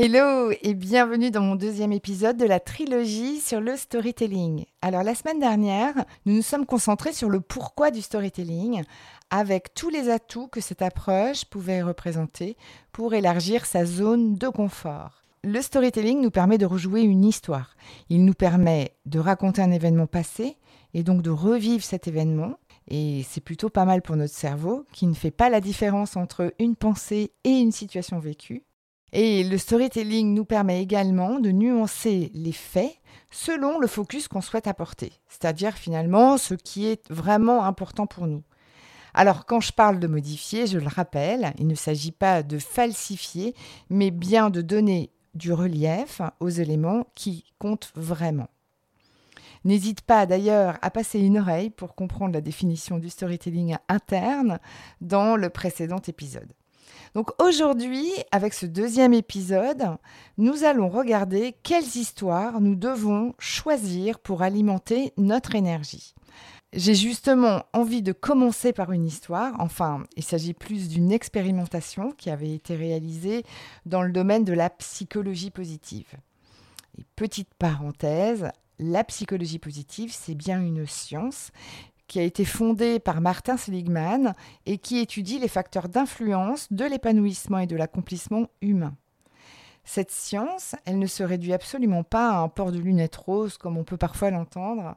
Hello et bienvenue dans mon deuxième épisode de la trilogie sur le storytelling. Alors la semaine dernière, nous nous sommes concentrés sur le pourquoi du storytelling avec tous les atouts que cette approche pouvait représenter pour élargir sa zone de confort. Le storytelling nous permet de rejouer une histoire. Il nous permet de raconter un événement passé et donc de revivre cet événement. Et c'est plutôt pas mal pour notre cerveau qui ne fait pas la différence entre une pensée et une situation vécue. Et le storytelling nous permet également de nuancer les faits selon le focus qu'on souhaite apporter, c'est-à-dire finalement ce qui est vraiment important pour nous. Alors quand je parle de modifier, je le rappelle, il ne s'agit pas de falsifier, mais bien de donner du relief aux éléments qui comptent vraiment. N'hésite pas d'ailleurs à passer une oreille pour comprendre la définition du storytelling interne dans le précédent épisode. Donc aujourd'hui, avec ce deuxième épisode, nous allons regarder quelles histoires nous devons choisir pour alimenter notre énergie. J'ai justement envie de commencer par une histoire, enfin il s'agit plus d'une expérimentation qui avait été réalisée dans le domaine de la psychologie positive. Et petite parenthèse, la psychologie positive, c'est bien une science qui a été fondée par Martin Seligman et qui étudie les facteurs d'influence de l'épanouissement et de l'accomplissement humain. Cette science, elle ne se réduit absolument pas à un port de lunettes roses comme on peut parfois l'entendre.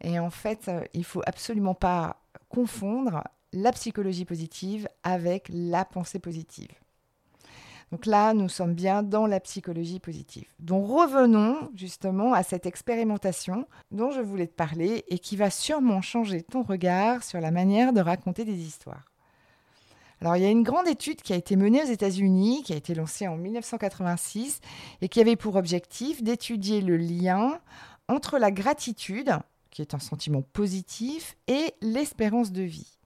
Et en fait, euh, il faut absolument pas confondre la psychologie positive avec la pensée positive. Donc là, nous sommes bien dans la psychologie positive. Donc revenons justement à cette expérimentation dont je voulais te parler et qui va sûrement changer ton regard sur la manière de raconter des histoires. Alors il y a une grande étude qui a été menée aux États-Unis, qui a été lancée en 1986 et qui avait pour objectif d'étudier le lien entre la gratitude, qui est un sentiment positif, et l'espérance de vie.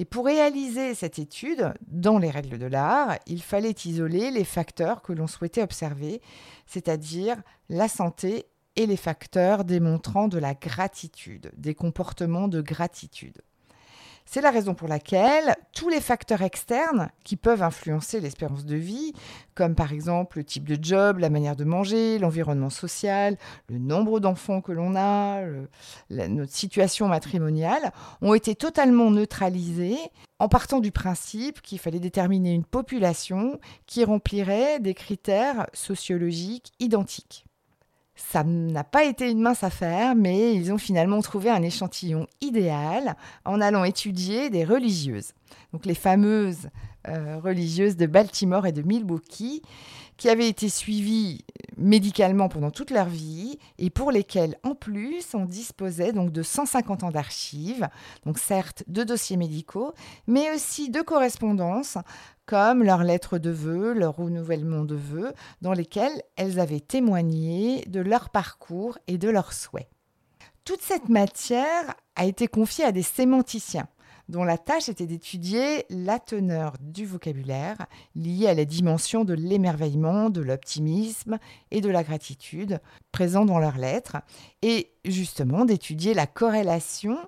Et pour réaliser cette étude, dans les règles de l'art, il fallait isoler les facteurs que l'on souhaitait observer, c'est-à-dire la santé et les facteurs démontrant de la gratitude, des comportements de gratitude. C'est la raison pour laquelle tous les facteurs externes qui peuvent influencer l'espérance de vie, comme par exemple le type de job, la manière de manger, l'environnement social, le nombre d'enfants que l'on a, notre situation matrimoniale, ont été totalement neutralisés en partant du principe qu'il fallait déterminer une population qui remplirait des critères sociologiques identiques. Ça n'a pas été une mince affaire, mais ils ont finalement trouvé un échantillon idéal en allant étudier des religieuses. Donc les fameuses euh, religieuses de Baltimore et de Milwaukee, qui avaient été suivies médicalement pendant toute leur vie et pour lesquelles, en plus, on disposait donc de 150 ans d'archives, donc certes de dossiers médicaux, mais aussi de correspondances comme leurs lettres de vœux, leur renouvellement de vœux, dans lesquelles elles avaient témoigné de leur parcours et de leurs souhaits. Toute cette matière a été confiée à des sémanticiens dont la tâche était d'étudier la teneur du vocabulaire lié à la dimension de l'émerveillement, de l'optimisme et de la gratitude présents dans leurs lettres, et justement d'étudier la corrélation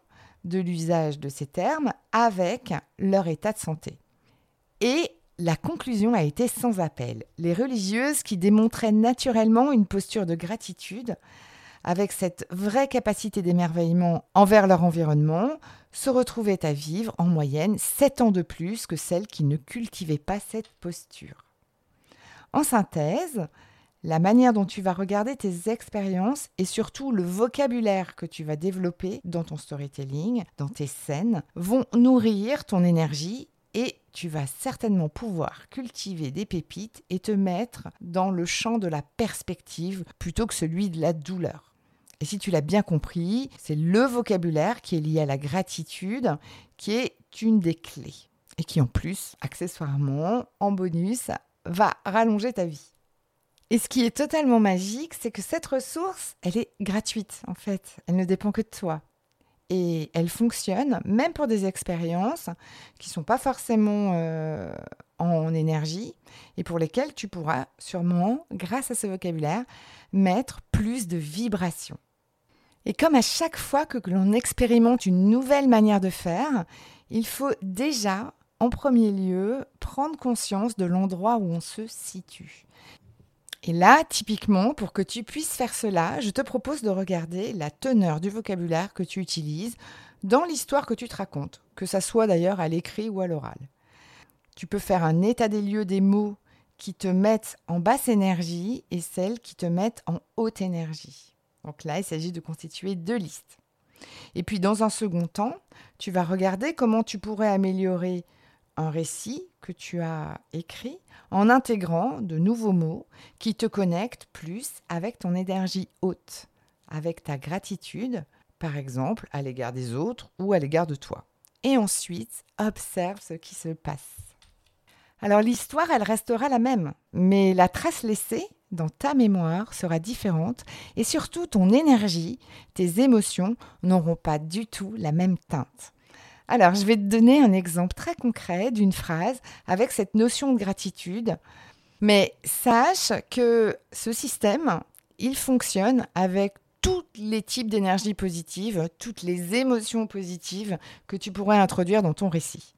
de l'usage de ces termes avec leur état de santé. Et la conclusion a été sans appel. Les religieuses qui démontraient naturellement une posture de gratitude, avec cette vraie capacité d'émerveillement envers leur environnement, se retrouvaient à vivre en moyenne 7 ans de plus que celles qui ne cultivaient pas cette posture. En synthèse, la manière dont tu vas regarder tes expériences et surtout le vocabulaire que tu vas développer dans ton storytelling, dans tes scènes, vont nourrir ton énergie et tu vas certainement pouvoir cultiver des pépites et te mettre dans le champ de la perspective plutôt que celui de la douleur. Et si tu l'as bien compris, c'est le vocabulaire qui est lié à la gratitude qui est une des clés et qui en plus, accessoirement, en bonus, va rallonger ta vie. Et ce qui est totalement magique, c'est que cette ressource, elle est gratuite en fait. Elle ne dépend que de toi. Et elle fonctionne même pour des expériences qui ne sont pas forcément euh, en énergie et pour lesquelles tu pourras sûrement, grâce à ce vocabulaire, mettre plus de vibrations. Et comme à chaque fois que l'on expérimente une nouvelle manière de faire, il faut déjà, en premier lieu, prendre conscience de l'endroit où on se situe. Et là, typiquement, pour que tu puisses faire cela, je te propose de regarder la teneur du vocabulaire que tu utilises dans l'histoire que tu te racontes, que ça soit d'ailleurs à l'écrit ou à l'oral. Tu peux faire un état des lieux des mots qui te mettent en basse énergie et celles qui te mettent en haute énergie. Donc là, il s'agit de constituer deux listes. Et puis dans un second temps, tu vas regarder comment tu pourrais améliorer un récit que tu as écrit en intégrant de nouveaux mots qui te connectent plus avec ton énergie haute, avec ta gratitude, par exemple, à l'égard des autres ou à l'égard de toi. Et ensuite, observe ce qui se passe. Alors l'histoire, elle restera la même, mais la trace laissée dans ta mémoire sera différente et surtout ton énergie, tes émotions n'auront pas du tout la même teinte. Alors, je vais te donner un exemple très concret d'une phrase avec cette notion de gratitude. Mais sache que ce système, il fonctionne avec tous les types d'énergie positive, toutes les émotions positives que tu pourrais introduire dans ton récit.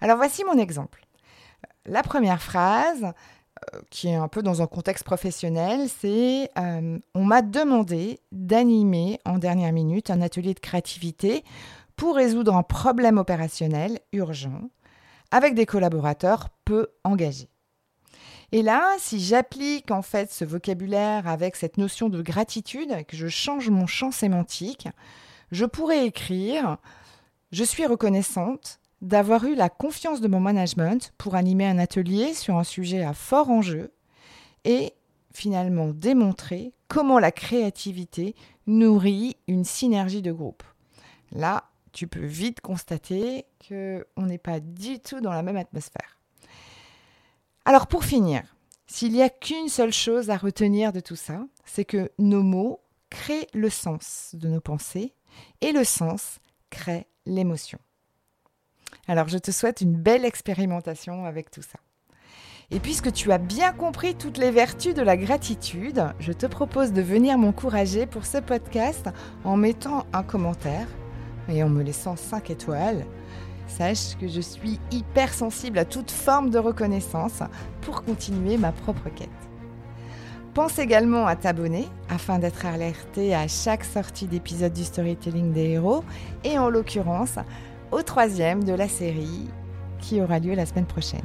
Alors voici mon exemple. La première phrase, qui est un peu dans un contexte professionnel, c'est euh, on m'a demandé d'animer en dernière minute un atelier de créativité pour résoudre un problème opérationnel urgent avec des collaborateurs peu engagés. Et là, si j'applique en fait ce vocabulaire avec cette notion de gratitude, que je change mon champ sémantique, je pourrais écrire Je suis reconnaissante d'avoir eu la confiance de mon management pour animer un atelier sur un sujet à fort enjeu et finalement démontrer comment la créativité nourrit une synergie de groupe. Là, tu peux vite constater qu'on n'est pas du tout dans la même atmosphère. Alors pour finir, s'il n'y a qu'une seule chose à retenir de tout ça, c'est que nos mots créent le sens de nos pensées et le sens crée l'émotion. Alors je te souhaite une belle expérimentation avec tout ça. Et puisque tu as bien compris toutes les vertus de la gratitude, je te propose de venir m'encourager pour ce podcast en mettant un commentaire et en me laissant 5 étoiles, sache que je suis hyper sensible à toute forme de reconnaissance pour continuer ma propre quête. Pense également à t'abonner afin d'être alerté à chaque sortie d'épisode du storytelling des héros et en l'occurrence au troisième de la série qui aura lieu la semaine prochaine.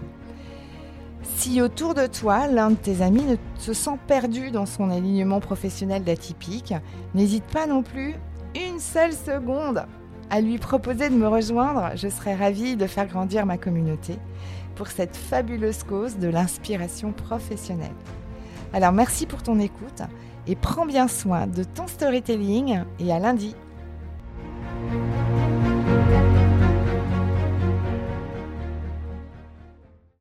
Si autour de toi, l'un de tes amis ne se sent perdu dans son alignement professionnel d'atypique, n'hésite pas non plus une seule seconde à lui proposer de me rejoindre, je serais ravie de faire grandir ma communauté pour cette fabuleuse cause de l'inspiration professionnelle. Alors merci pour ton écoute et prends bien soin de ton storytelling et à lundi